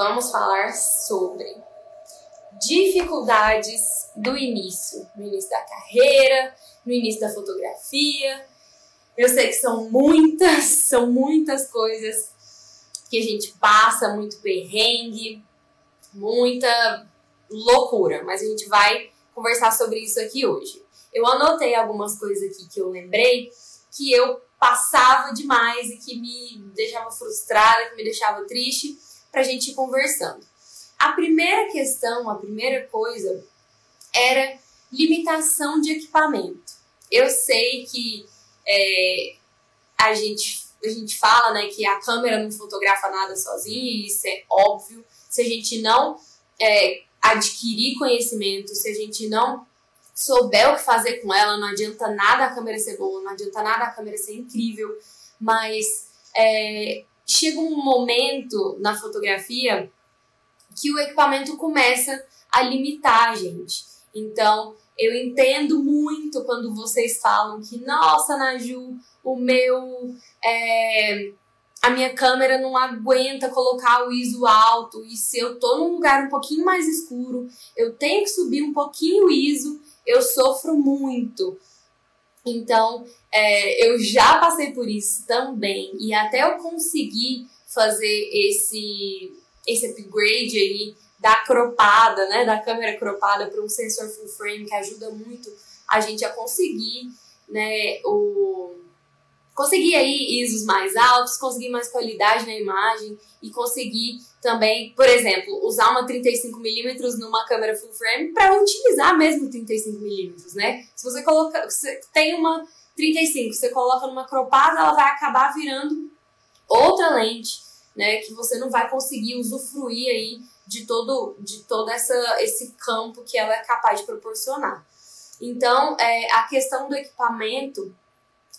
vamos falar sobre dificuldades do início, no início da carreira, no início da fotografia. Eu sei que são muitas, são muitas coisas que a gente passa, muito perrengue, muita loucura, mas a gente vai conversar sobre isso aqui hoje. Eu anotei algumas coisas aqui que eu lembrei que eu passava demais e que me deixava frustrada, que me deixava triste, pra gente ir conversando. A primeira questão, a primeira coisa era limitação de equipamento. Eu sei que é, a, gente, a gente fala né, que a câmera não fotografa nada sozinha, isso é óbvio. Se a gente não é, adquirir conhecimento, se a gente não souber o que fazer com ela, não adianta nada a câmera ser boa, não adianta nada a câmera ser incrível, mas é, chega um momento na fotografia que o equipamento começa a limitar a gente. Então, eu entendo muito quando vocês falam que, nossa, Naju, o meu. É, a minha câmera não aguenta colocar o ISO alto, e se eu tô num lugar um pouquinho mais escuro, eu tenho que subir um pouquinho o ISO, eu sofro muito. Então, é, eu já passei por isso também, e até eu conseguir fazer esse, esse upgrade aí da cropada, né, da câmera cropada para um sensor full frame que ajuda muito a gente a conseguir, né, o conseguir aí ISOs mais altos, conseguir mais qualidade na imagem e conseguir também, por exemplo, usar uma 35mm numa câmera full frame para utilizar mesmo 35mm, né? Se você coloca, você tem uma 35, você coloca numa cropada, ela vai acabar virando outra lente, né, que você não vai conseguir usufruir aí de todo de todo essa esse campo que ela é capaz de proporcionar. Então, é, a questão do equipamento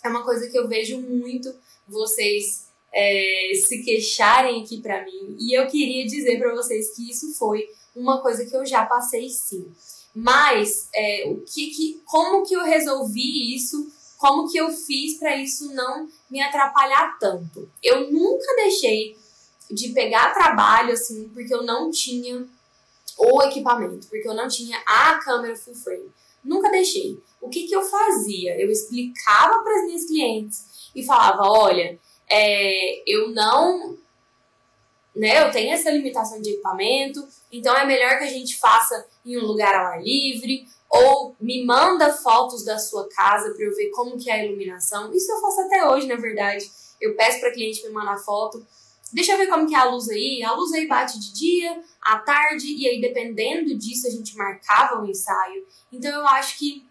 é uma coisa que eu vejo muito vocês é, se queixarem aqui para mim. E eu queria dizer para vocês que isso foi uma coisa que eu já passei sim. Mas é, o que, que, como que eu resolvi isso? Como que eu fiz para isso não me atrapalhar tanto? Eu nunca deixei de pegar trabalho assim, porque eu não tinha o equipamento, porque eu não tinha a câmera full frame. Nunca deixei. O que, que eu fazia? Eu explicava para as minhas clientes e falava: olha, é, eu não. Né, eu tenho essa limitação de equipamento, então é melhor que a gente faça em um lugar ao ar livre, ou me manda fotos da sua casa para eu ver como que é a iluminação. Isso eu faço até hoje, na verdade. Eu peço para cliente me mandar foto. Deixa eu ver como que é a luz aí. A luz aí bate de dia, à tarde, e aí dependendo disso a gente marcava o ensaio. Então eu acho que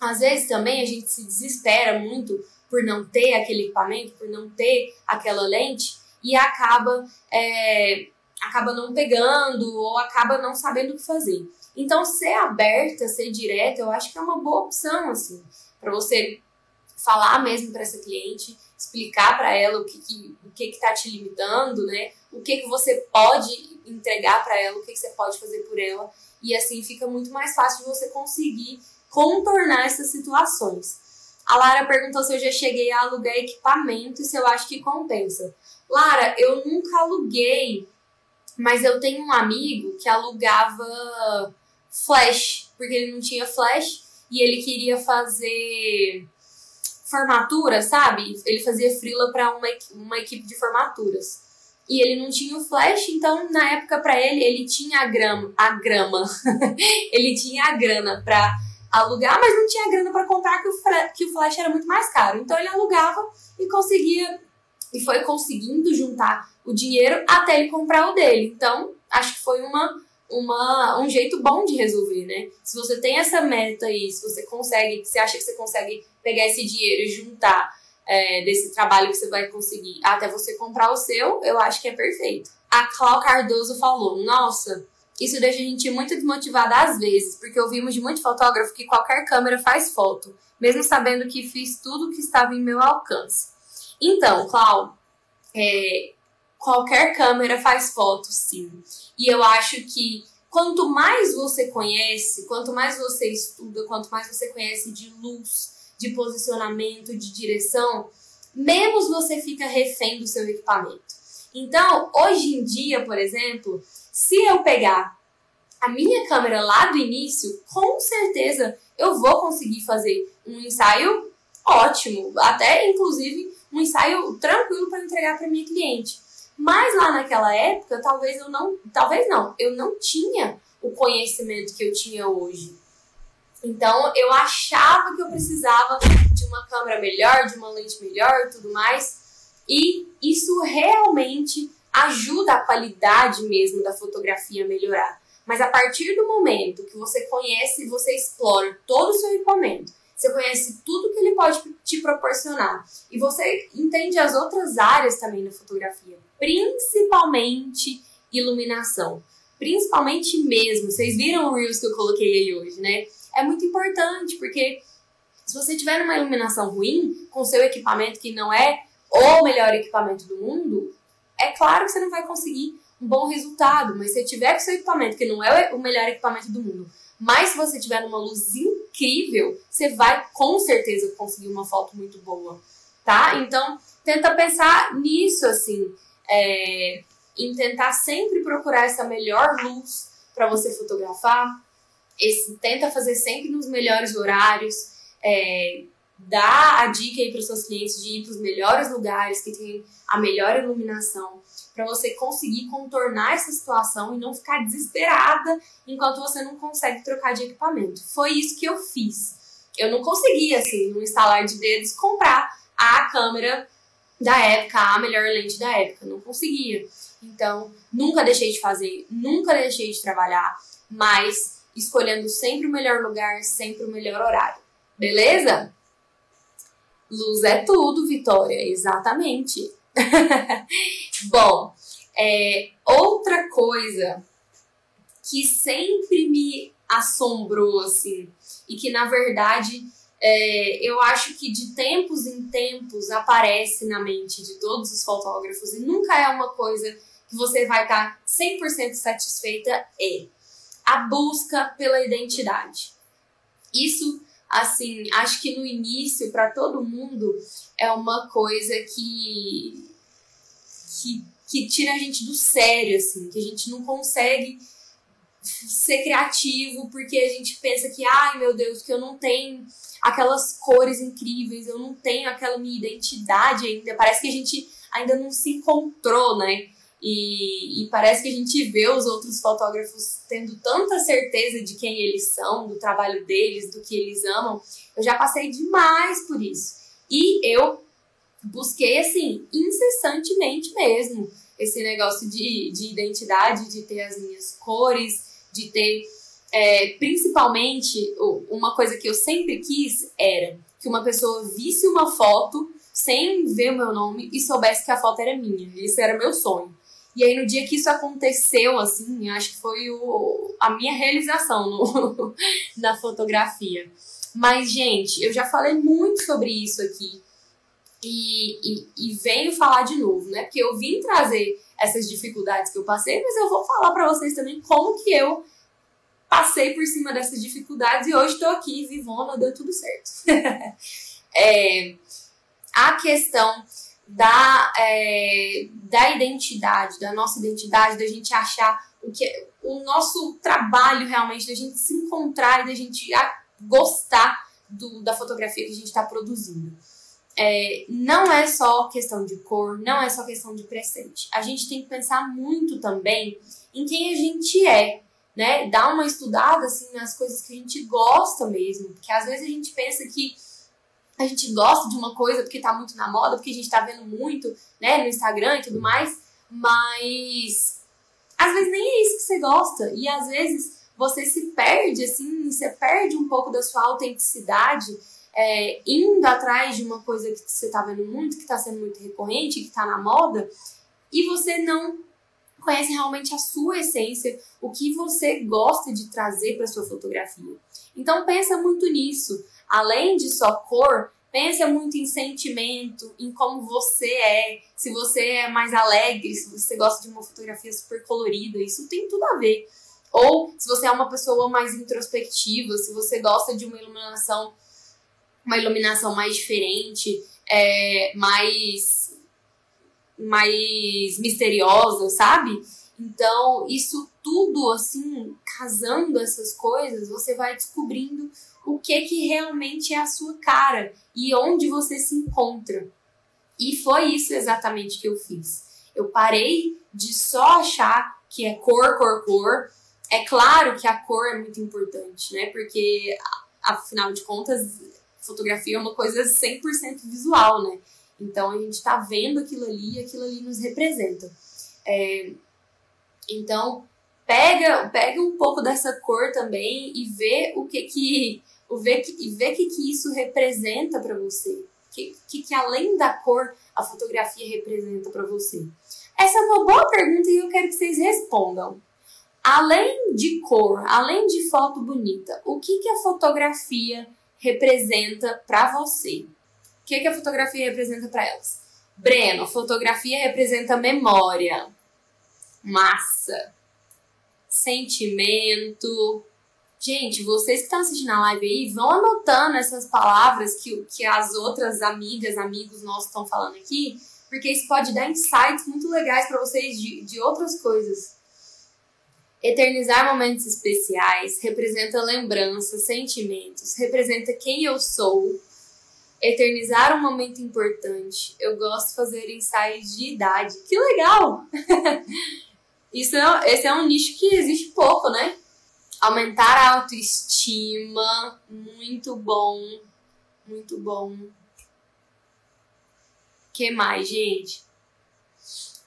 às vezes também a gente se desespera muito por não ter aquele equipamento, por não ter aquela lente e acaba é, acaba não pegando ou acaba não sabendo o que fazer. Então ser aberta, ser direta, eu acho que é uma boa opção assim para você falar mesmo para essa cliente, explicar para ela o que que, o que que tá te limitando, né? O que que você pode entregar para ela, o que que você pode fazer por ela e assim fica muito mais fácil de você conseguir contornar essas situações. A Lara perguntou se eu já cheguei a alugar equipamento e se eu acho que compensa. Lara, eu nunca aluguei, mas eu tenho um amigo que alugava flash, porque ele não tinha flash e ele queria fazer formatura, sabe? Ele fazia frila para uma, uma equipe de formaturas. E ele não tinha o flash, então na época para ele, ele tinha a grama, a grama. ele tinha a grana para alugar, mas não tinha grana para comprar que o, que o flash era muito mais caro. Então ele alugava e conseguia e foi conseguindo juntar o dinheiro até ele comprar o dele. Então, acho que foi uma, uma, um jeito bom de resolver, né? Se você tem essa meta aí, se você consegue, se acha que você consegue pegar esse dinheiro e juntar é, desse trabalho que você vai conseguir até você comprar o seu, eu acho que é perfeito. A Clau Cardoso falou: Nossa, isso deixa a gente muito desmotivada às vezes, porque ouvimos de muito fotógrafo que qualquer câmera faz foto, mesmo sabendo que fiz tudo que estava em meu alcance. Então, Clau, é, qualquer câmera faz foto, sim. E eu acho que quanto mais você conhece, quanto mais você estuda, quanto mais você conhece de luz, de posicionamento, de direção, menos você fica refém do seu equipamento. Então, hoje em dia, por exemplo, se eu pegar a minha câmera lá do início, com certeza eu vou conseguir fazer um ensaio ótimo, até inclusive um ensaio tranquilo para entregar para minha cliente. Mas lá naquela época, talvez eu não, talvez não, eu não tinha o conhecimento que eu tinha hoje. Então eu achava que eu precisava de uma câmera melhor, de uma lente melhor e tudo mais. E isso realmente ajuda a qualidade mesmo da fotografia a melhorar. Mas a partir do momento que você conhece e você explora todo o seu equipamento, você conhece tudo que ele pode te proporcionar e você entende as outras áreas também na fotografia, principalmente iluminação. Principalmente mesmo, vocês viram o Reels que eu coloquei aí hoje, né? É muito importante, porque se você tiver uma iluminação ruim, com seu equipamento que não é o melhor equipamento do mundo, é claro que você não vai conseguir um bom resultado, mas se tiver com seu equipamento que não é o melhor equipamento do mundo, mas se você tiver numa luz incrível, você vai com certeza conseguir uma foto muito boa, tá? Então, tenta pensar nisso, assim, é, em tentar sempre procurar essa melhor luz para você fotografar, esse, tenta fazer sempre nos melhores horários, é, dá a dica aí para os seus clientes de ir para os melhores lugares que tem a melhor iluminação, para você conseguir contornar essa situação e não ficar desesperada enquanto você não consegue trocar de equipamento. Foi isso que eu fiz. Eu não conseguia, assim, no instalar de dedos, comprar a câmera da época, a melhor lente da época. Não conseguia. Então, nunca deixei de fazer, nunca deixei de trabalhar, mas escolhendo sempre o melhor lugar, sempre o melhor horário. Beleza? Luz é tudo, Vitória, exatamente. Bom, é, outra coisa que sempre me assombrou, assim, e que na verdade é, eu acho que de tempos em tempos aparece na mente de todos os fotógrafos e nunca é uma coisa que você vai estar 100% satisfeita, é a busca pela identidade. Isso assim, acho que no início, para todo mundo, é uma coisa que, que, que tira a gente do sério, assim, que a gente não consegue ser criativo porque a gente pensa que, ai meu Deus, que eu não tenho aquelas cores incríveis, eu não tenho aquela minha identidade ainda. Parece que a gente ainda não se encontrou, né? E, e, parece que a gente vê os outros fotógrafos tendo tanta certeza de quem eles são, do trabalho deles, do que eles amam. Eu já passei demais por isso. E eu busquei, assim, incessantemente mesmo, esse negócio de, de identidade, de ter as minhas cores, de ter. É, principalmente, uma coisa que eu sempre quis era que uma pessoa visse uma foto sem ver o meu nome e soubesse que a foto era minha. Isso era meu sonho. E aí, no dia que isso aconteceu, assim, acho que foi o, a minha realização no, na fotografia. Mas, gente, eu já falei muito sobre isso aqui. E, e, e, venho falar de novo, né? Porque eu vim trazer essas dificuldades que eu passei, mas eu vou falar para vocês também como que eu passei por cima dessas dificuldades e hoje estou aqui, vivona, deu tudo certo. é, a questão da, é, da identidade, da nossa identidade, da gente achar o que o nosso trabalho realmente, da gente se encontrar e da gente gostar do, da fotografia que a gente está produzindo. É, não é só questão de cor, não é só questão de presente. A gente tem que pensar muito também em quem a gente é, né? Dar uma estudada assim nas coisas que a gente gosta mesmo, porque às vezes a gente pensa que a gente gosta de uma coisa porque tá muito na moda, porque a gente tá vendo muito, né, no Instagram e tudo mais, mas às vezes nem é isso que você gosta e às vezes você se perde, assim, você perde um pouco da sua autenticidade é, indo atrás de uma coisa que você tá vendo muito, que tá sendo muito recorrente, que tá na moda, e você não conhece realmente a sua essência, o que você gosta de trazer para sua fotografia. Então pensa muito nisso além de só cor, pensa muito em sentimento, em como você é, se você é mais alegre, se você gosta de uma fotografia super colorida, isso tem tudo a ver. Ou se você é uma pessoa mais introspectiva, se você gosta de uma iluminação, uma iluminação mais diferente, é, mais mais misteriosa, sabe? Então, isso tudo, assim, casando essas coisas, você vai descobrindo o que que realmente é a sua cara e onde você se encontra. E foi isso exatamente que eu fiz. Eu parei de só achar que é cor, cor, cor. É claro que a cor é muito importante, né? Porque, afinal de contas, fotografia é uma coisa 100% visual, né? Então a gente tá vendo aquilo ali e aquilo ali nos representa. É, então, pega, pega um pouco dessa cor também e vê o que que o vê que, e vê que que isso representa para você. Que, que que além da cor a fotografia representa para você. Essa é uma boa pergunta e eu quero que vocês respondam. Além de cor, além de foto bonita, o que que a fotografia representa para você? O que que a fotografia representa para elas? Breno, fotografia representa memória, massa, sentimento. Gente, vocês que estão assistindo a live aí, vão anotando essas palavras que, que as outras amigas, amigos nossos estão falando aqui, porque isso pode dar insights muito legais para vocês de, de outras coisas. Eternizar momentos especiais representa lembranças, sentimentos, representa quem eu sou. Eternizar um momento importante. Eu gosto de fazer ensaios de idade. Que legal! Isso é, esse é um nicho que existe pouco, né? Aumentar a autoestima, muito bom, muito bom. que mais, gente?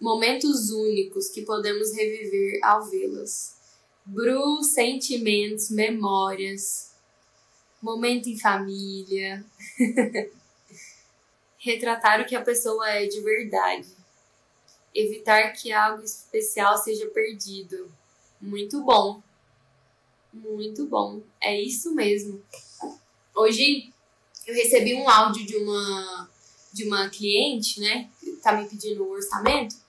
Momentos únicos que podemos reviver ao vê-las. Bru, sentimentos, memórias. Momento em família. Retratar o que a pessoa é de verdade evitar que algo especial seja perdido. Muito bom. Muito bom. É isso mesmo. Hoje eu recebi um áudio de uma de uma cliente, né, que tá me pedindo um orçamento.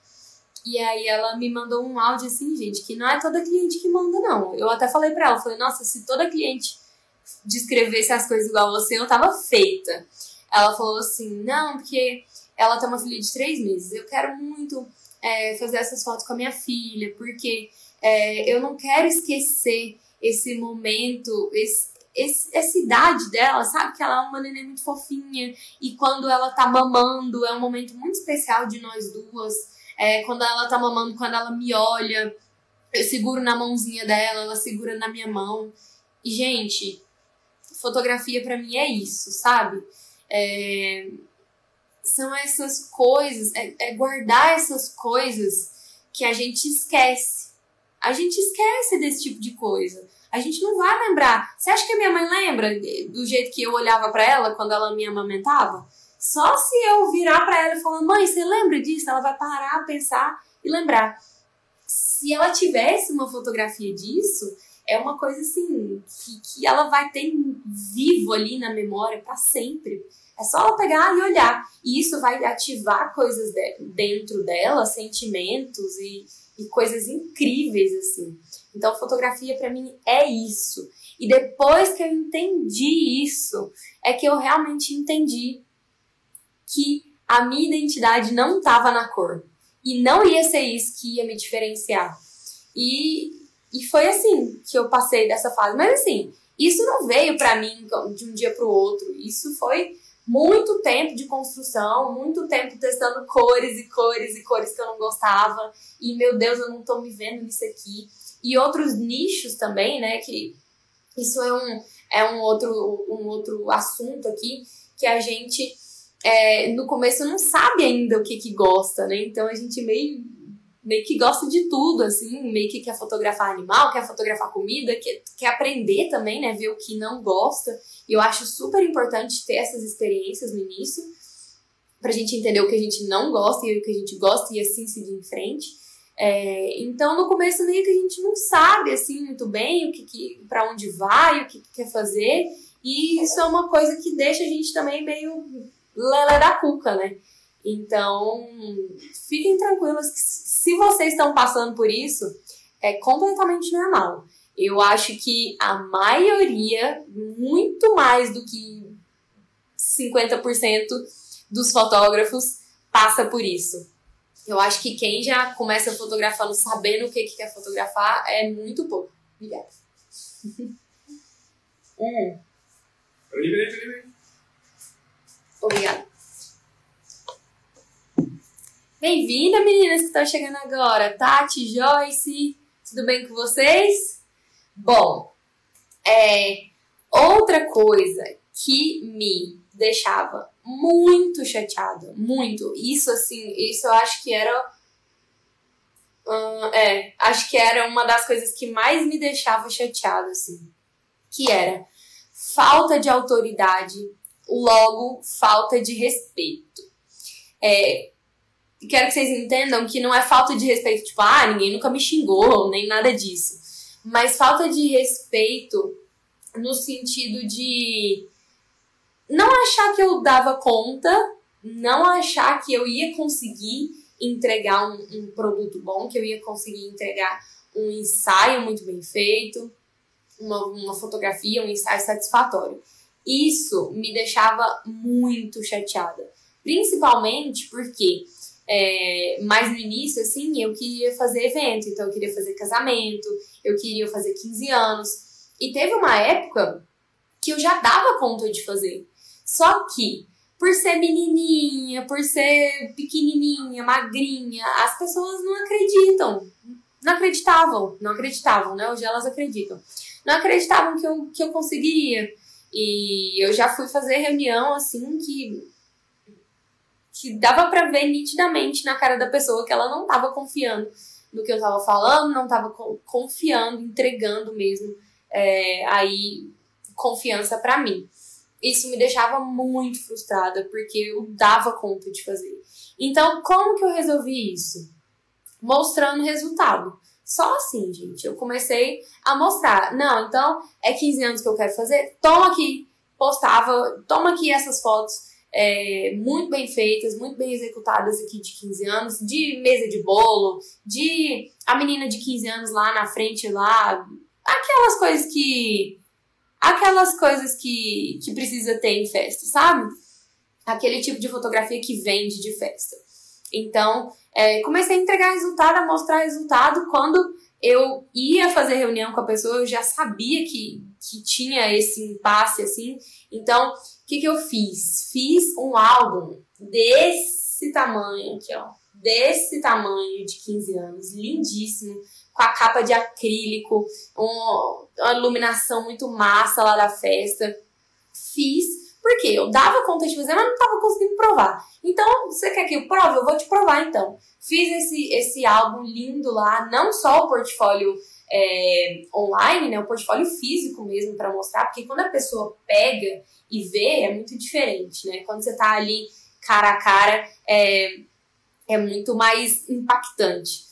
E aí ela me mandou um áudio assim, gente, que não é toda cliente que manda não. Eu até falei para ela, falei: "Nossa, se toda cliente descrevesse as coisas igual você, eu tava feita". Ela falou assim: "Não, porque ela tem uma filha de três meses. Eu quero muito é, fazer essas fotos com a minha filha, porque é, eu não quero esquecer esse momento, esse, esse, essa idade dela, sabe? Que ela é uma neném muito fofinha e quando ela tá mamando é um momento muito especial de nós duas. É, quando ela tá mamando, quando ela me olha, eu seguro na mãozinha dela, ela segura na minha mão. E, gente, fotografia para mim é isso, sabe? É, são essas coisas, é, é guardar essas coisas que a gente esquece. A gente esquece desse tipo de coisa. A gente não vai lembrar. Você acha que a minha mãe lembra do jeito que eu olhava para ela quando ela me amamentava? Só se eu virar para ela e falar, mãe, você lembra disso? Ela vai parar, pensar e lembrar. Se ela tivesse uma fotografia disso, é uma coisa assim que, que ela vai ter vivo ali na memória para sempre. É só ela pegar e olhar. E isso vai ativar coisas de, dentro dela, sentimentos e, e coisas incríveis, assim. Então, fotografia para mim é isso. E depois que eu entendi isso, é que eu realmente entendi que a minha identidade não estava na cor. E não ia ser isso que ia me diferenciar. E, e foi assim que eu passei dessa fase. Mas assim, isso não veio para mim de um dia para o outro. Isso foi muito tempo de construção, muito tempo testando cores e cores e cores que eu não gostava. E meu Deus, eu não tô me vendo nisso aqui. E outros nichos também, né? Que isso é um, é um, outro, um outro assunto aqui que a gente é, no começo não sabe ainda o que, que gosta, né? Então a gente meio meio que gosta de tudo, assim, meio que quer fotografar animal, quer fotografar comida, quer, quer aprender também, né, ver o que não gosta. E eu acho super importante ter essas experiências no início, pra gente entender o que a gente não gosta e o que a gente gosta e assim seguir em frente. É, então, no começo, meio que a gente não sabe, assim, muito bem o que, que para onde vai, o que, que quer fazer, e isso é uma coisa que deixa a gente também meio lelé da cuca, né? Então, fiquem tranquilos que se vocês estão passando por isso, é completamente normal. Eu acho que a maioria, muito mais do que 50% dos fotógrafos, passa por isso. Eu acho que quem já começa fotografando sabendo o que, que quer fotografar é muito pouco. Obrigada. hum. Obrigada. Bem-vinda, meninas que estão chegando agora. Tati, Joyce, tudo bem com vocês? Bom, é, outra coisa que me deixava muito chateada, muito. Isso, assim, isso eu acho que era. Uh, é, acho que era uma das coisas que mais me deixava chateada, assim. Que era falta de autoridade, logo falta de respeito. É, quero que vocês entendam que não é falta de respeito, tipo, ah, ninguém nunca me xingou, nem nada disso. Mas falta de respeito no sentido de não achar que eu dava conta, não achar que eu ia conseguir entregar um, um produto bom, que eu ia conseguir entregar um ensaio muito bem feito, uma, uma fotografia, um ensaio satisfatório. Isso me deixava muito chateada. Principalmente porque é, mais no início, assim, eu queria fazer evento, então eu queria fazer casamento, eu queria fazer 15 anos. E teve uma época que eu já dava conta de fazer. Só que, por ser menininha, por ser pequenininha, magrinha, as pessoas não acreditam. Não acreditavam, não acreditavam, né? Hoje elas acreditam. Não acreditavam que eu, que eu conseguiria. E eu já fui fazer reunião, assim, que que dava para ver nitidamente na cara da pessoa que ela não estava confiando no que eu estava falando, não estava confiando, entregando mesmo é, aí confiança para mim. Isso me deixava muito frustrada porque eu dava conta de fazer. Então, como que eu resolvi isso? Mostrando resultado. Só assim, gente. Eu comecei a mostrar. Não, então é 15 anos que eu quero fazer. Toma aqui. Postava. Toma aqui essas fotos é, muito bem feitas, muito bem executadas aqui de 15 anos, de mesa de bolo, de a menina de 15 anos lá na frente lá, aquelas coisas que aquelas coisas que, que precisa ter em festa, sabe? Aquele tipo de fotografia que vende de festa. Então, é, comecei a entregar resultado, a mostrar resultado. Quando eu ia fazer reunião com a pessoa, eu já sabia que, que tinha esse impasse, assim. Então, que, que eu fiz? Fiz um álbum desse tamanho aqui, ó. Desse tamanho de 15 anos, lindíssimo, com a capa de acrílico, um, uma iluminação muito massa lá da festa. Fiz, porque eu dava conta de fazer, mas não estava conseguindo provar. Então, você quer que eu prove? Eu vou te provar então. Fiz esse, esse álbum lindo lá, não só o portfólio é, online, né, o portfólio físico mesmo para mostrar, porque quando a pessoa pega e vê é muito diferente, né? Quando você tá ali cara a cara é, é muito mais impactante.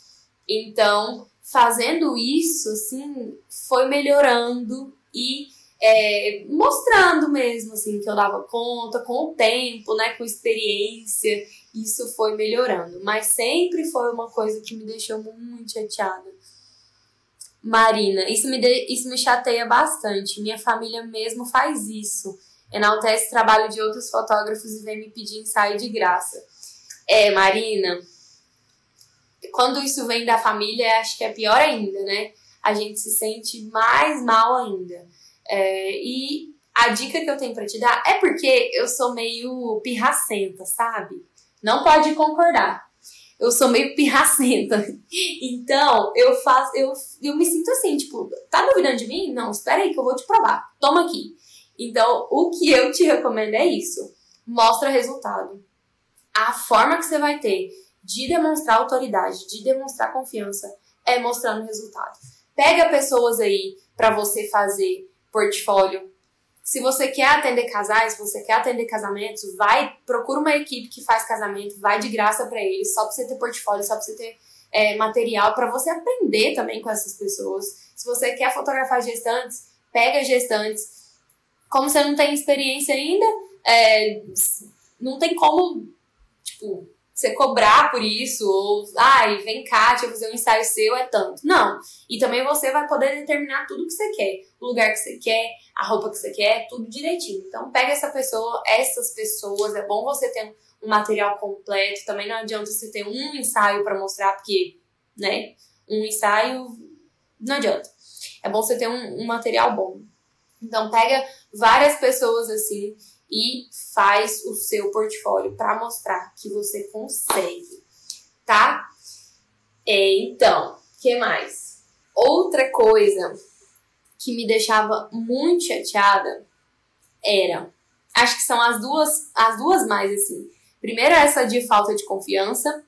Então, fazendo isso, assim, foi melhorando e é, mostrando mesmo, assim, que eu dava conta com o tempo, né, com experiência, isso foi melhorando. Mas sempre foi uma coisa que me deixou muito chateada. Marina, isso me, de, isso me chateia bastante. Minha família mesmo faz isso enaltece trabalho de outros fotógrafos e vem me pedir ensaio de graça. É, Marina, quando isso vem da família, acho que é pior ainda, né? A gente se sente mais mal ainda. É, e a dica que eu tenho para te dar é porque eu sou meio pirracenta, sabe? Não pode concordar. Eu sou meio pirracenta. Então, eu faço, eu, eu me sinto assim, tipo, tá duvidando de mim? Não, espera aí que eu vou te provar. Toma aqui. Então, o que eu te recomendo é isso. Mostra resultado. A forma que você vai ter de demonstrar autoridade, de demonstrar confiança, é mostrando resultado. Pega pessoas aí para você fazer portfólio. Se você quer atender casais, se você quer atender casamentos, vai, procura uma equipe que faz casamento, vai de graça para eles, só para você ter portfólio, só para você ter é, material, para você aprender também com essas pessoas. Se você quer fotografar gestantes, pega gestantes, como você não tem experiência ainda, é, não tem como, tipo, você cobrar por isso, ou, ai, vem cá, deixa eu fazer um ensaio seu, é tanto. Não. E também você vai poder determinar tudo que você quer. O lugar que você quer, a roupa que você quer, tudo direitinho. Então, pega essa pessoa, essas pessoas, é bom você ter um material completo. Também não adianta você ter um ensaio para mostrar, porque, né, um ensaio não adianta. É bom você ter um, um material bom. Então, pega várias pessoas assim e faz o seu portfólio para mostrar que você consegue, tá? É, então, que mais? Outra coisa que me deixava muito chateada era, acho que são as duas, as duas mais assim. Primeiro essa de falta de confiança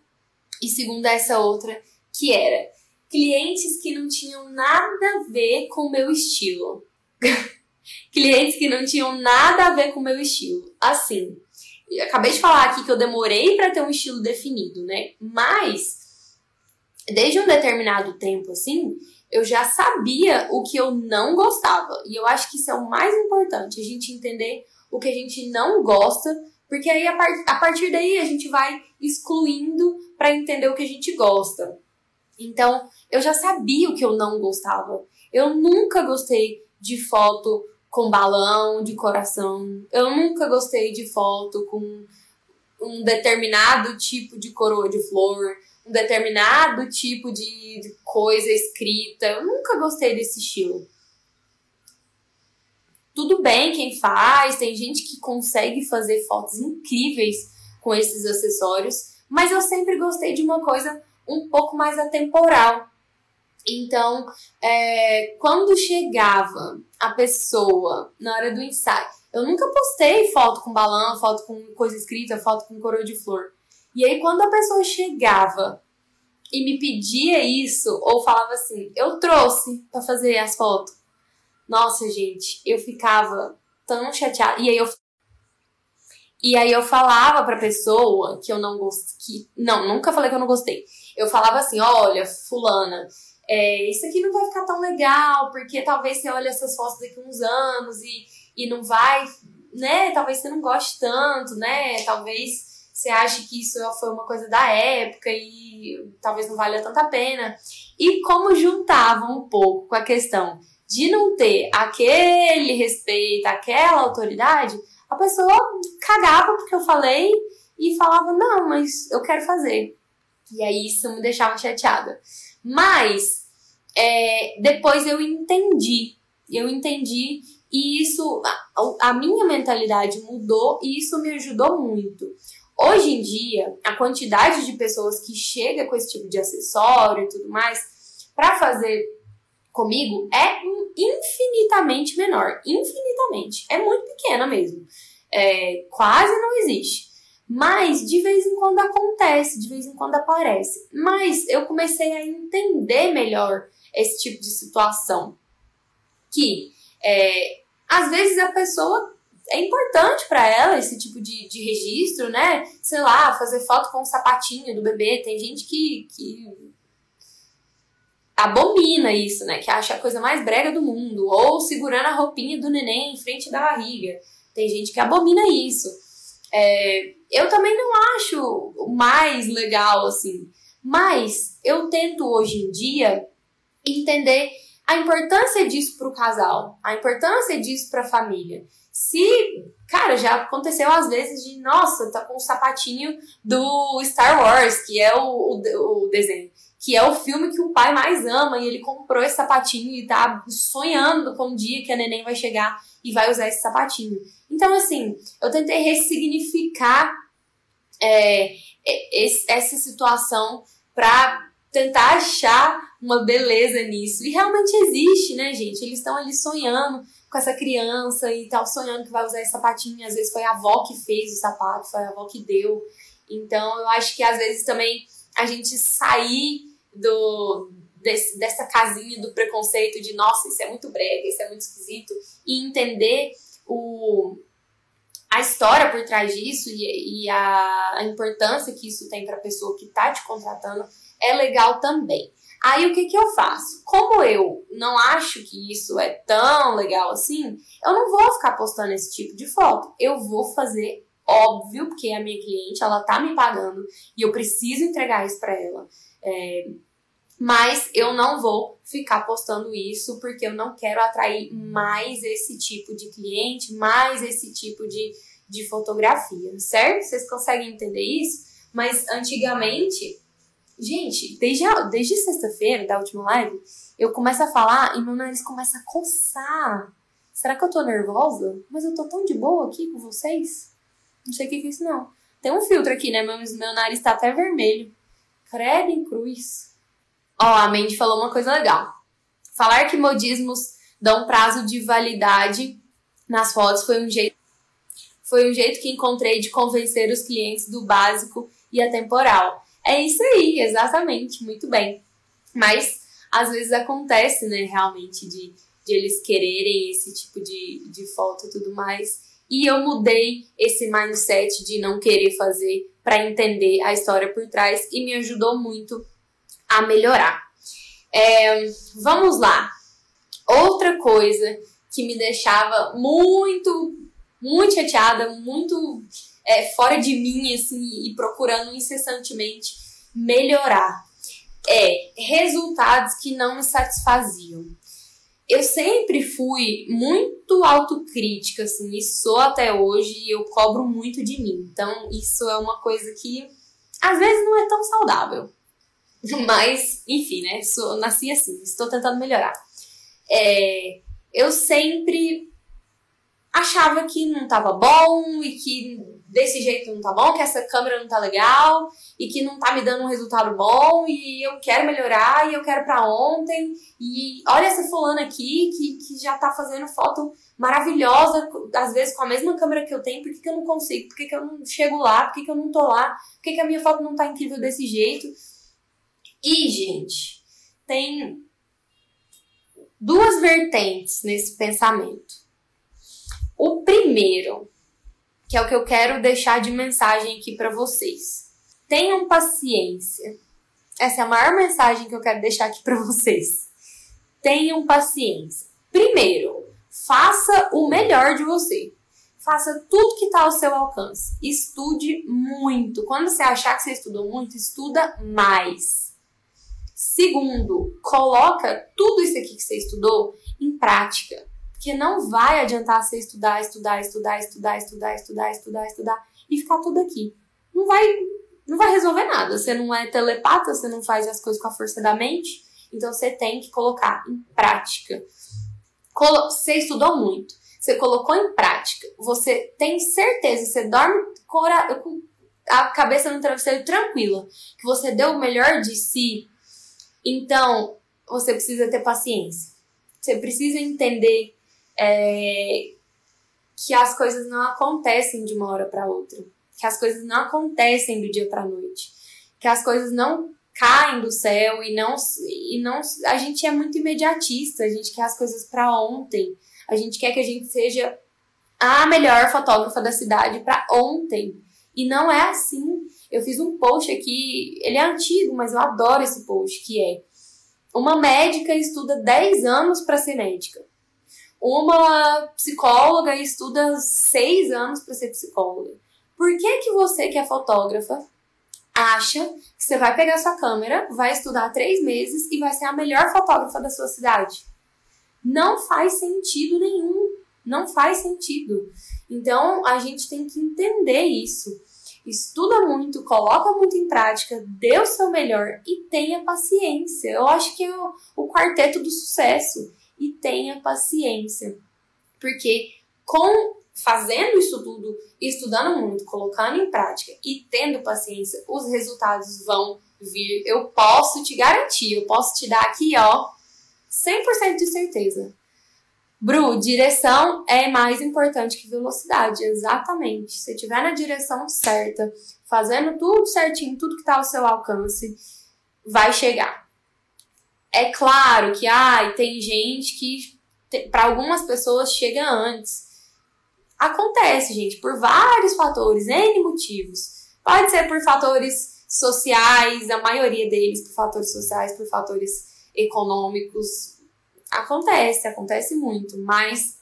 e segunda essa outra que era clientes que não tinham nada a ver com o meu estilo. clientes que não tinham nada a ver com o meu estilo. Assim, acabei de falar aqui que eu demorei para ter um estilo definido, né? Mas desde um determinado tempo assim, eu já sabia o que eu não gostava. E eu acho que isso é o mais importante, a gente entender o que a gente não gosta, porque aí a, a partir daí a gente vai excluindo para entender o que a gente gosta. Então, eu já sabia o que eu não gostava. Eu nunca gostei de foto com balão de coração. Eu nunca gostei de foto com um determinado tipo de coroa de flor, um determinado tipo de, de coisa escrita. Eu nunca gostei desse estilo. Tudo bem quem faz, tem gente que consegue fazer fotos incríveis com esses acessórios, mas eu sempre gostei de uma coisa um pouco mais atemporal. Então, é, quando chegava a pessoa na hora do ensaio, eu nunca postei foto com balão, foto com coisa escrita, foto com coroa de flor. E aí, quando a pessoa chegava e me pedia isso, ou falava assim, eu trouxe para fazer as fotos. Nossa, gente, eu ficava tão chateada. E aí eu e aí eu falava pra pessoa que eu não gostei. Não, nunca falei que eu não gostei. Eu falava assim: olha, fulana, é, isso aqui não vai ficar tão legal, porque talvez você olhe essas fotos daqui uns anos e, e não vai, né? Talvez você não goste tanto, né? Talvez você ache que isso foi uma coisa da época e talvez não valha tanta pena. E como juntava um pouco com a questão de não ter aquele respeito, aquela autoridade, a pessoa cagava porque eu falei e falava, não, mas eu quero fazer. E aí isso me deixava chateada. Mas é, depois eu entendi. Eu entendi e isso, a, a minha mentalidade mudou e isso me ajudou muito. Hoje em dia, a quantidade de pessoas que chega com esse tipo de acessório e tudo mais para fazer comigo é infinitamente menor. Infinitamente. É muito pequena mesmo. É, quase não existe. Mas de vez em quando acontece, de vez em quando aparece. Mas eu comecei a entender melhor esse tipo de situação. Que é, às vezes a pessoa é importante para ela esse tipo de, de registro, né? Sei lá, fazer foto com o sapatinho do bebê. Tem gente que, que abomina isso, né? Que acha a coisa mais brega do mundo. Ou segurando a roupinha do neném em frente da barriga. Tem gente que abomina isso. É, eu também não acho mais legal assim, mas eu tento hoje em dia entender a importância disso para o casal, a importância disso para a família. Se, cara, já aconteceu às vezes de, nossa, tá com o sapatinho do Star Wars, que é o, o, o desenho que é o filme que o pai mais ama, e ele comprou esse sapatinho e tá sonhando com o dia que a neném vai chegar e vai usar esse sapatinho. Então, assim, eu tentei ressignificar é, essa situação para tentar achar uma beleza nisso. E realmente existe, né, gente? Eles estão ali sonhando com essa criança e tal, sonhando que vai usar esse sapatinho. Às vezes foi a avó que fez o sapato, foi a avó que deu. Então, eu acho que às vezes também a gente sair do, desse, dessa casinha do preconceito de nossa, isso é muito brega, isso é muito esquisito, e entender o, a história por trás disso e, e a, a, importância que isso tem para a pessoa que está te contratando é legal também. Aí o que, que eu faço? Como eu não acho que isso é tão legal assim, eu não vou ficar postando esse tipo de foto. Eu vou fazer óbvio, porque é a minha cliente, ela tá me pagando e eu preciso entregar isso para ela. É, mas eu não vou ficar postando isso porque eu não quero atrair mais esse tipo de cliente, mais esse tipo de, de fotografia, certo? Vocês conseguem entender isso? Mas antigamente, gente, desde, desde sexta-feira da última live, eu começo a falar e meu nariz começa a coçar. Será que eu tô nervosa? Mas eu tô tão de boa aqui com vocês? Não sei o que é isso, não. Tem um filtro aqui, né? Meu, meu nariz tá até vermelho. Credo em cruz. Ó, a Mandy falou uma coisa legal. Falar que modismos dão prazo de validade nas fotos foi um jeito foi um jeito que encontrei de convencer os clientes do básico e atemporal. É isso aí, exatamente, muito bem. Mas às vezes acontece, né, realmente, de, de eles quererem esse tipo de, de foto e tudo mais. E eu mudei esse mindset de não querer fazer para entender a história por trás e me ajudou muito a melhorar. É, vamos lá. Outra coisa que me deixava muito, muito chateada, muito é, fora de mim, assim, e procurando incessantemente melhorar. É resultados que não me satisfaziam. Eu sempre fui muito autocrítica, assim, e sou até hoje, e eu cobro muito de mim. Então, isso é uma coisa que às vezes não é tão saudável. Mas, enfim, né? Sou, nasci assim, estou tentando melhorar. É, eu sempre achava que não estava bom e que desse jeito não tá bom, que essa câmera não tá legal e que não tá me dando um resultado bom e eu quero melhorar e eu quero para ontem e olha essa fulana aqui que, que já tá fazendo foto maravilhosa, às vezes com a mesma câmera que eu tenho, por que, que eu não consigo? Por que, que eu não chego lá? Por que, que eu não tô lá? Por que, que a minha foto não tá incrível desse jeito? E, gente, tem duas vertentes nesse pensamento. O primeiro, que é o que eu quero deixar de mensagem aqui para vocês. Tenham paciência. Essa é a maior mensagem que eu quero deixar aqui para vocês. Tenham paciência. Primeiro, faça o melhor de você. Faça tudo que está ao seu alcance. Estude muito. Quando você achar que você estudou muito, estuda mais. Segundo, coloca tudo isso aqui que você estudou em prática. Porque não vai adiantar você estudar, estudar, estudar, estudar, estudar, estudar, estudar, estudar e ficar tudo aqui. Não vai, não vai resolver nada. Você não é telepata, você não faz as coisas com a força da mente. Então você tem que colocar em prática. Você estudou muito, você colocou em prática, você tem certeza, você dorme com a cabeça no travesseiro tranquila, que você deu o melhor de si então, você precisa ter paciência. Você precisa entender é, que as coisas não acontecem de uma hora para outra, que as coisas não acontecem do dia para noite, que as coisas não caem do céu e não e não a gente é muito imediatista, a gente quer as coisas para ontem. A gente quer que a gente seja a melhor fotógrafa da cidade para ontem. E não é assim. Eu fiz um post aqui, ele é antigo, mas eu adoro esse post, que é uma médica estuda 10 anos para ser médica. Uma psicóloga estuda 6 anos para ser psicóloga. Por que que você que é fotógrafa acha que você vai pegar sua câmera, vai estudar três meses e vai ser a melhor fotógrafa da sua cidade? Não faz sentido nenhum. Não faz sentido. Então a gente tem que entender isso estuda muito, coloca muito em prática, dê o seu melhor e tenha paciência. Eu acho que é o, o quarteto do sucesso. E tenha paciência. Porque com fazendo isso tudo, estudando muito, colocando em prática e tendo paciência, os resultados vão vir. Eu posso te garantir, eu posso te dar aqui, ó, 100% de certeza. Bru, direção é mais importante que velocidade, exatamente. Se estiver na direção certa, fazendo tudo certinho, tudo que está ao seu alcance, vai chegar. É claro que ai, tem gente que, para algumas pessoas, chega antes. Acontece, gente, por vários fatores, N motivos. Pode ser por fatores sociais, a maioria deles por fatores sociais, por fatores econômicos, Acontece, acontece muito, mas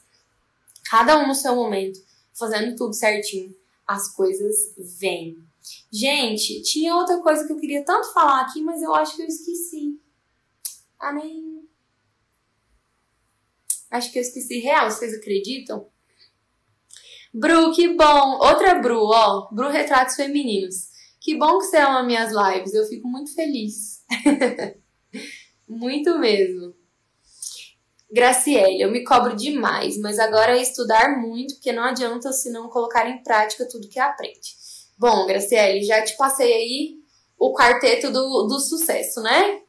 cada um no seu momento, fazendo tudo certinho, as coisas vêm. Gente, tinha outra coisa que eu queria tanto falar aqui, mas eu acho que eu esqueci. Ah, nem. Acho que eu esqueci real, vocês acreditam? Bru, que bom! Outra Bru, ó. Bru Retratos Femininos. Que bom que você ama minhas lives, eu fico muito feliz. muito mesmo. Graciele, eu me cobro demais, mas agora é estudar muito, porque não adianta se não colocar em prática tudo que aprende. Bom, Graciele, já te passei aí o quarteto do, do sucesso, né?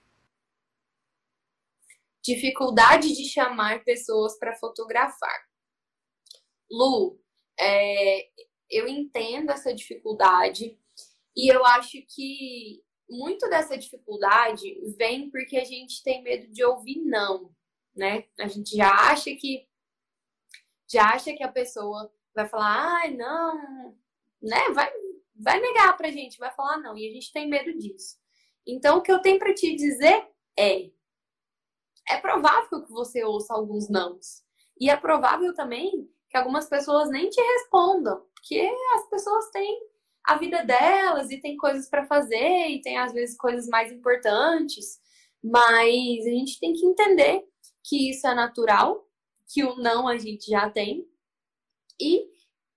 Dificuldade de chamar pessoas para fotografar. Lu, é, eu entendo essa dificuldade e eu acho que muito dessa dificuldade vem porque a gente tem medo de ouvir não, né? A gente já acha que já acha que a pessoa vai falar, ai, não, né? Vai, vai negar pra gente, vai falar não, e a gente tem medo disso. Então, o que eu tenho para te dizer é: é provável que você ouça alguns nãos. E é provável também que algumas pessoas nem te respondam, porque as pessoas têm a vida delas e tem coisas para fazer e tem às vezes coisas mais importantes, mas a gente tem que entender que isso é natural, que o não a gente já tem e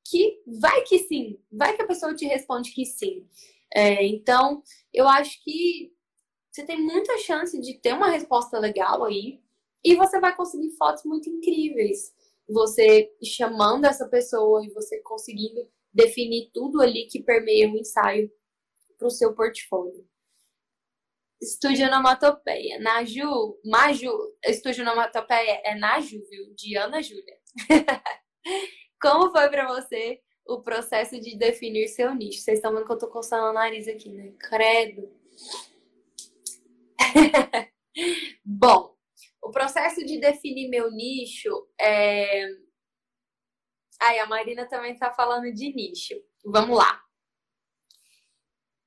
que vai que sim, vai que a pessoa te responde que sim. É, então, eu acho que você tem muita chance de ter uma resposta legal aí e você vai conseguir fotos muito incríveis. Você chamando essa pessoa e você conseguindo definir tudo ali que permeia o ensaio para o seu portfólio. Estúdio Onomatopeia. Naju, Maju, Estúdio Onomatopeia é Naju, viu? De Ana Júlia. Como foi para você o processo de definir seu nicho? Vocês estão vendo que eu tô coçando o nariz aqui, né? Credo. Bom, o processo de definir meu nicho é. Aí, a Marina também está falando de nicho. Vamos lá.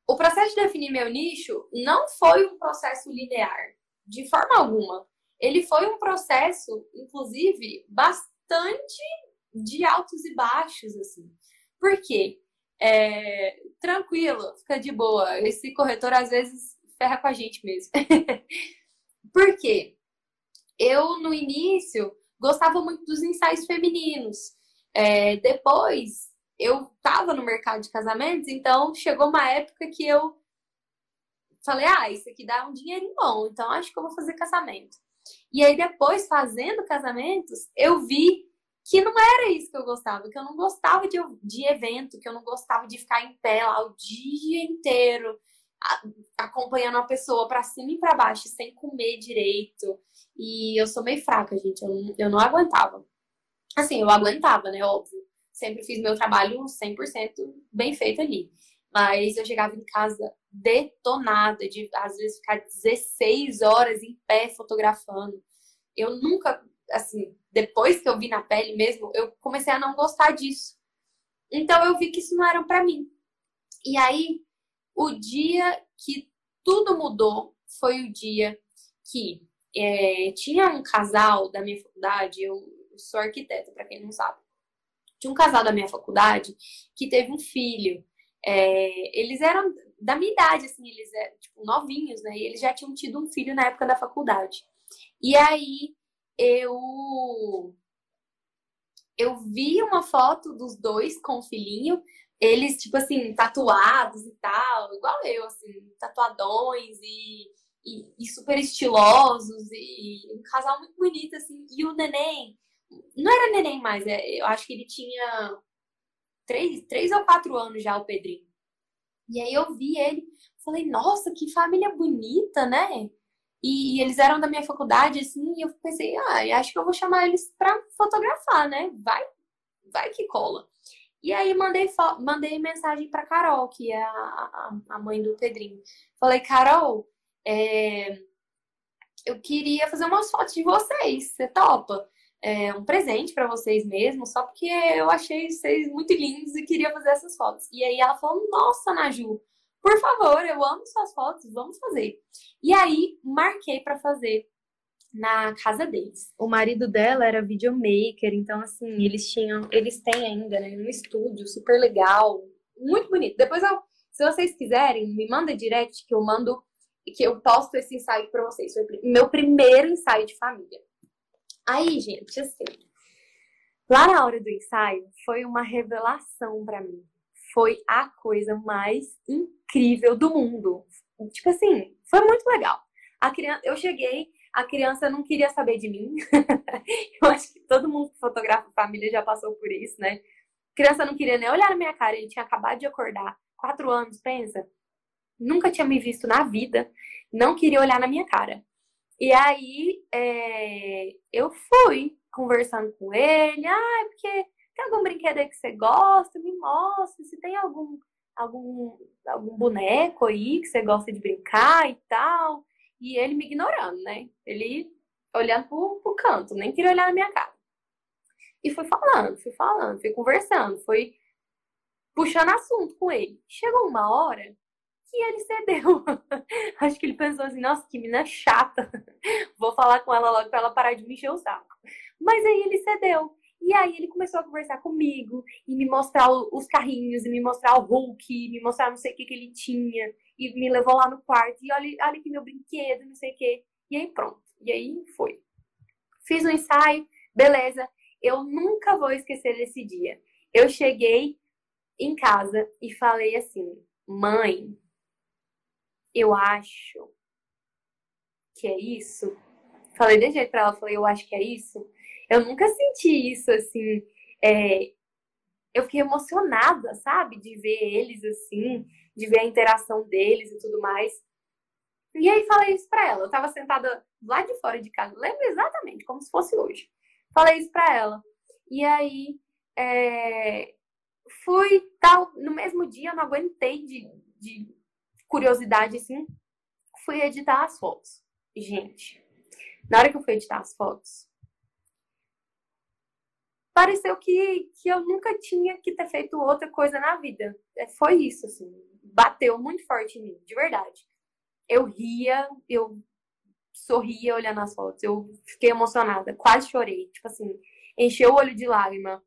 O processo de definir meu nicho não foi um processo linear, de forma alguma. Ele foi um processo, inclusive, bastante de altos e baixos, assim. Por quê? É, tranquilo, fica de boa. Esse corretor às vezes ferra com a gente mesmo. Por quê? Eu, no início, gostava muito dos ensaios femininos. É, depois, eu tava no mercado de casamentos, então chegou uma época que eu falei, ah, isso aqui dá um dinheirinho bom, então acho que eu vou fazer casamento. E aí, depois, fazendo casamentos, eu vi que não era isso que eu gostava, que eu não gostava de, de evento, que eu não gostava de ficar em pé lá o dia inteiro, acompanhando uma pessoa para cima e para baixo, sem comer direito. E eu sou meio fraca, gente, eu não, eu não aguentava. Assim, eu aguentava, né, óbvio. Sempre fiz meu trabalho 100% bem feito ali. Mas eu chegava em casa detonada, de às vezes ficar 16 horas em pé fotografando. Eu nunca assim, depois que eu vi na pele mesmo, eu comecei a não gostar disso. Então eu vi que isso não era para mim. E aí, o dia que tudo mudou foi o dia que é, tinha um casal da minha faculdade, eu sou arquiteta, para quem não sabe. Tinha um casal da minha faculdade que teve um filho. É, eles eram da minha idade, assim, eles eram tipo, novinhos, né? E eles já tinham tido um filho na época da faculdade. E aí eu eu vi uma foto dos dois com o filhinho, eles, tipo assim, tatuados e tal, igual eu, assim, tatuadões e, e, e, super estilosos, e um casal muito bonito, assim, e o neném, não era neném mais, é, eu acho que ele tinha três, três ou quatro anos já, o Pedrinho. E aí eu vi ele, falei, nossa, que família bonita, né? E, eles eram da minha faculdade, assim, e eu pensei, ah, acho que eu vou chamar eles pra fotografar, né? Vai, vai que cola. E aí mandei, mandei mensagem pra Carol, que é a, a, a mãe do Pedrinho. Falei, Carol, é, eu queria fazer umas fotos de vocês, você topa? É, um presente para vocês mesmo, só porque eu achei vocês muito lindos e queria fazer essas fotos. E aí ela falou, nossa, Naju, por favor, eu amo suas fotos, vamos fazer. E aí, marquei para fazer na casa deles. O marido dela era videomaker, então assim, eles tinham, eles têm ainda, né, um estúdio super legal, muito bonito. Depois eu, se vocês quiserem, me manda direct que eu mando que eu posto esse ensaio para vocês. Foi meu primeiro ensaio de família. Aí, gente, assim, lá na hora do ensaio foi uma revelação para mim. Foi a coisa mais incrível do mundo. Tipo assim, foi muito legal. A criança, eu cheguei, a criança não queria saber de mim. eu acho que todo mundo que fotografa família já passou por isso, né? A criança não queria nem olhar na minha cara, ele tinha acabado de acordar. Quatro anos, pensa. Nunca tinha me visto na vida, não queria olhar na minha cara. E aí é, eu fui conversando com ele, ah, porque tem algum brinquedo aí que você gosta? Me mostra, se tem algum, algum, algum boneco aí que você gosta de brincar e tal. E ele me ignorando, né? Ele olhando pro, pro canto, nem queria olhar na minha cara. E fui falando, fui falando, fui conversando, fui puxando assunto com ele. Chegou uma hora que ele cedeu. Acho que ele pensou assim, nossa, que menina chata. Vou falar com ela logo pra ela parar de me encher o saco. Mas aí ele cedeu. E aí ele começou a conversar comigo e me mostrar os carrinhos, e me mostrar o Hulk, me mostrar não sei o que que ele tinha e me levou lá no quarto, e olha, olha aqui meu brinquedo, não sei o quê. E aí pronto. E aí foi. Fiz um ensaio, beleza. Eu nunca vou esquecer desse dia. Eu cheguei em casa e falei assim: mãe, eu acho que é isso. Falei de jeito pra ela, falei, eu acho que é isso. Eu nunca senti isso assim. É... Eu fiquei emocionada, sabe? De ver eles assim de ver a interação deles e tudo mais. E aí falei isso pra ela. Eu tava sentada lá de fora de casa, lembro exatamente, como se fosse hoje. Falei isso pra ela. E aí é, fui tal. No mesmo dia eu não aguentei de, de curiosidade assim. Fui editar as fotos. Gente, na hora que eu fui editar as fotos, pareceu que, que eu nunca tinha que ter feito outra coisa na vida. É, foi isso, assim bateu muito forte em mim, de verdade. Eu ria, eu sorria olhando as fotos, eu fiquei emocionada, quase chorei, tipo assim, encheu o olho de lágrima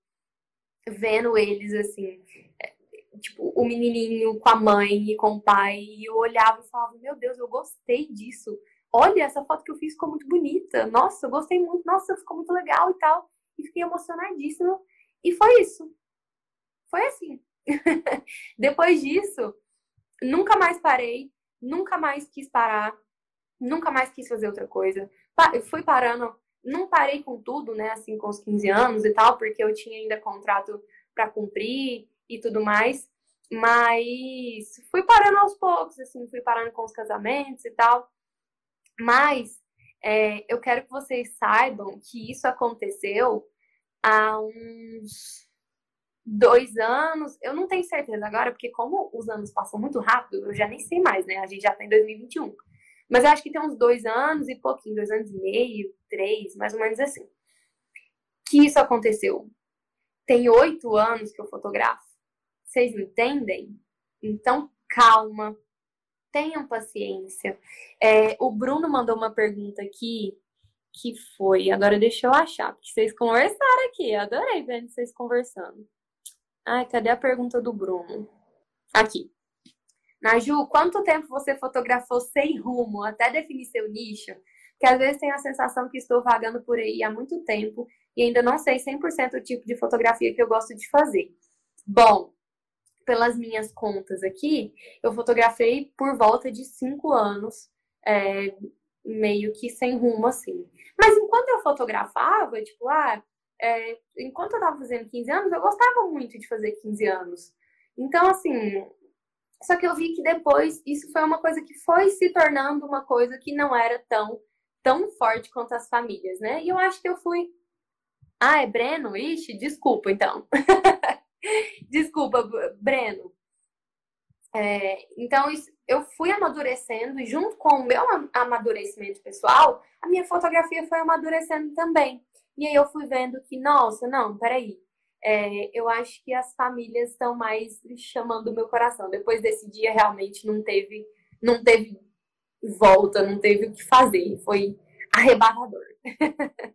vendo eles assim, é, tipo, o menininho com a mãe e com o pai, e eu olhava e falava, meu Deus, eu gostei disso. Olha, essa foto que eu fiz ficou muito bonita. Nossa, eu gostei muito. Nossa, ficou muito legal e tal. E fiquei emocionadíssima. E foi isso. Foi assim. Depois disso, nunca mais parei, nunca mais quis parar, nunca mais quis fazer outra coisa. Eu fui parando, não parei com tudo, né, assim, com os 15 anos e tal, porque eu tinha ainda contrato para cumprir e tudo mais. Mas fui parando aos poucos, assim, fui parando com os casamentos e tal. Mas é, eu quero que vocês saibam que isso aconteceu há uns dois anos, eu não tenho certeza agora, porque como os anos passam muito rápido, eu já nem sei mais, né? A gente já tá em 2021. Mas eu acho que tem uns dois anos e pouquinho, dois anos e meio, três, mais ou menos assim. Que isso aconteceu. Tem oito anos que eu fotografo. Vocês entendem? Então, calma. Tenham paciência. É, o Bruno mandou uma pergunta aqui que foi. Agora deixa eu achar, porque vocês conversaram aqui. Eu adorei ver vocês conversando. Ai, cadê a pergunta do Bruno? Aqui. Naju, quanto tempo você fotografou sem rumo até definir seu nicho? Que às vezes tenho a sensação que estou vagando por aí há muito tempo e ainda não sei 100% o tipo de fotografia que eu gosto de fazer. Bom, pelas minhas contas aqui, eu fotografei por volta de cinco anos, é, meio que sem rumo assim. Mas enquanto eu fotografava, tipo, ah, é, enquanto eu tava fazendo 15 anos, eu gostava muito de fazer 15 anos. Então, assim, só que eu vi que depois isso foi uma coisa que foi se tornando uma coisa que não era tão, tão forte quanto as famílias, né? E eu acho que eu fui. Ah, é Breno? Ixi, desculpa então. desculpa, Breno. É, então, eu fui amadurecendo, e junto com o meu amadurecimento pessoal, a minha fotografia foi amadurecendo também. E aí eu fui vendo que, nossa, não, peraí. É, eu acho que as famílias estão mais chamando o meu coração. Depois desse dia, realmente não teve, não teve volta, não teve o que fazer. Foi arrebatador.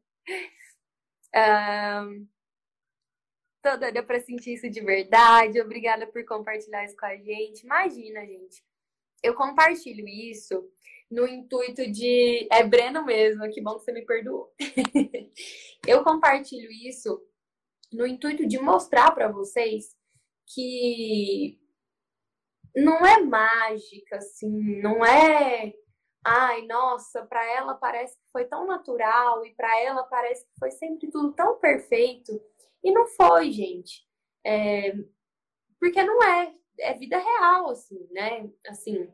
um, tô doida pra sentir isso de verdade. Obrigada por compartilhar isso com a gente. Imagina, gente. Eu compartilho isso no intuito de. É Breno mesmo, que bom que você me perdoou. eu compartilho isso no intuito de mostrar para vocês que não é mágica, assim, não é. Ai, nossa, para ela parece que foi tão natural e para ela parece que foi sempre tudo tão perfeito. E não foi, gente. É... Porque não é. É vida real, assim, né? Assim,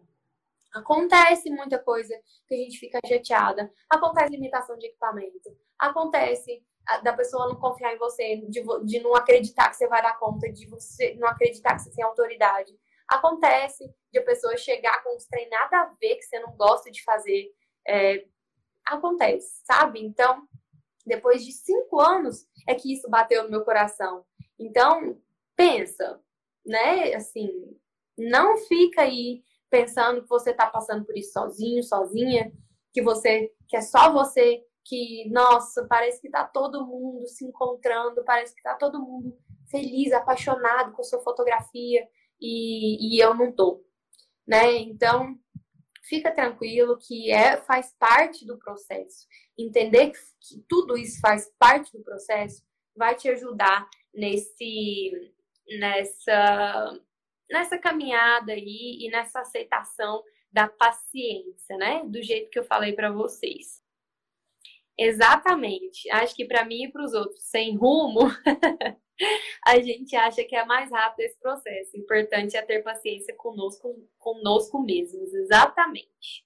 acontece muita coisa que a gente fica chateada. Acontece limitação de equipamento. Acontece da pessoa não confiar em você, de, de não acreditar que você vai dar conta, de você não acreditar que você tem autoridade. Acontece de a pessoa chegar com uns trem nada a ver que você não gosta de fazer. É, acontece, sabe? Então, depois de cinco anos é que isso bateu no meu coração. Então, pensa, né? Assim, não fica aí pensando que você tá passando por isso sozinho, sozinha, que você, que é só você, que, nossa, parece que tá todo mundo se encontrando, parece que tá todo mundo feliz, apaixonado com sua fotografia e, e eu não tô, né? Então, fica tranquilo que é faz parte do processo. Entender que tudo isso faz parte do processo vai te ajudar nesse nessa nessa caminhada aí e nessa aceitação da paciência, né? Do jeito que eu falei para vocês. Exatamente. Acho que para mim e para os outros sem rumo, a gente acha que é mais rápido esse processo. O importante é ter paciência conosco, conosco mesmos. Exatamente.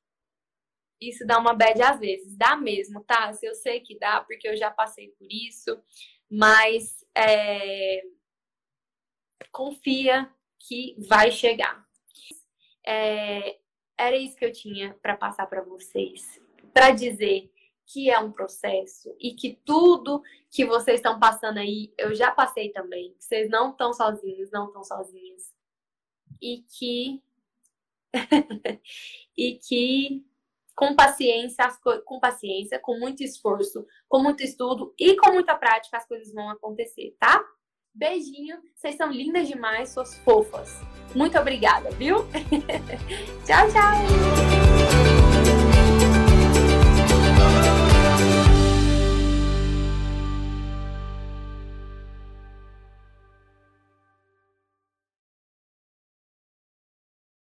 Isso dá uma bad às vezes. Dá mesmo, tá? Eu sei que dá, porque eu já passei por isso. Mas é... confia que vai chegar. É... Era isso que eu tinha para passar para vocês. Para dizer que é um processo e que tudo que vocês estão passando aí, eu já passei também. Vocês não estão sozinhos, não estão sozinhas. E que e que com paciência, com paciência, com muito esforço, com muito estudo e com muita prática as coisas vão acontecer, tá? Beijinho, vocês são lindas demais, suas fofas. Muito obrigada, viu? tchau, tchau.